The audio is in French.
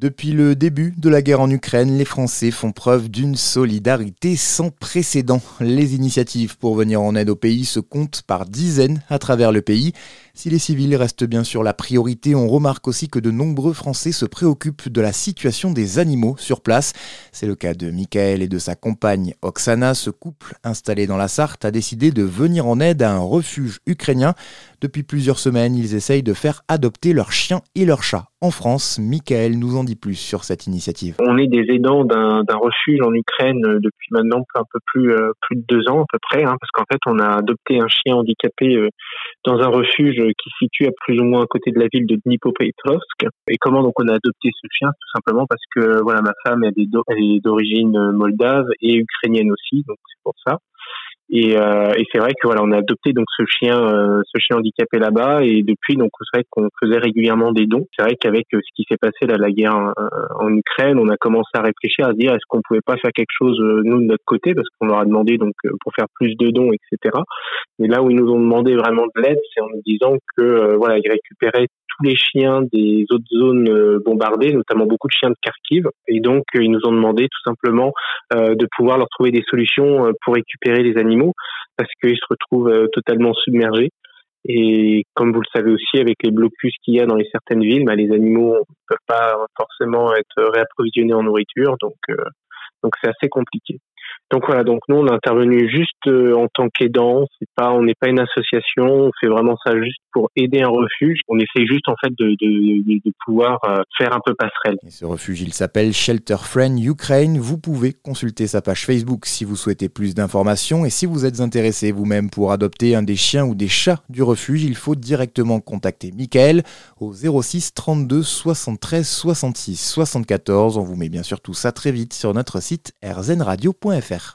Depuis le début de la guerre en Ukraine, les Français font preuve d'une solidarité sans précédent. Les initiatives pour venir en aide au pays se comptent par dizaines à travers le pays. Si les civils restent bien sûr la priorité, on remarque aussi que de nombreux Français se préoccupent de la situation des animaux sur place. C'est le cas de Michael et de sa compagne Oksana. Ce couple installé dans la Sarthe a décidé de venir en aide à un refuge ukrainien. Depuis plusieurs semaines, ils essayent de faire adopter leurs chiens et leurs chats en France. Michael nous en dit plus sur cette initiative. On est des aidants d'un refuge en Ukraine depuis maintenant un peu plus, euh, plus de deux ans à peu près, hein, parce qu'en fait on a adopté un chien handicapé euh, dans un refuge qui se situe à plus ou moins à côté de la ville de Dnipropetrovsk. Et comment donc on a adopté ce chien? Tout simplement parce que voilà ma femme est d'origine moldave et ukrainienne aussi, donc c'est pour ça. Et, euh, et c'est vrai que voilà, on a adopté donc ce chien, euh, ce chien handicapé là-bas, et depuis donc c'est vrai qu'on faisait régulièrement des dons. C'est vrai qu'avec euh, ce qui s'est passé là, la guerre en, Ukraine, on a commencé à réfléchir à se dire est-ce qu'on pouvait pas faire quelque chose nous de notre côté, parce qu'on leur a demandé donc pour faire plus de dons, etc. Mais là où ils nous ont demandé vraiment de l'aide, c'est en nous disant que voilà, ils récupéraient les chiens des autres zones bombardées, notamment beaucoup de chiens de Kharkiv, et donc ils nous ont demandé tout simplement de pouvoir leur trouver des solutions pour récupérer les animaux parce qu'ils se retrouvent euh, totalement submergés. Et comme vous le savez aussi, avec les blocus qu'il y a dans les certaines villes, bah, les animaux ne peuvent pas forcément être réapprovisionnés en nourriture, donc euh, donc c'est assez compliqué. Donc voilà, donc nous on est intervenu juste euh, en tant qu'aidant, c'est pas, on n'est pas une association, on fait vraiment ça juste pour aider un refuge. On essaie juste en fait de, pouvoir euh, faire un peu passerelle. Ce refuge, il s'appelle Shelter Friend Ukraine. Vous pouvez consulter sa page Facebook si vous souhaitez plus d'informations et si vous êtes intéressé vous-même pour adopter un des chiens ou des chats du refuge, il faut directement contacter Michael au 06 32 73 66 74. On vous met bien sûr tout ça très vite sur notre site rzenradio.fr faire.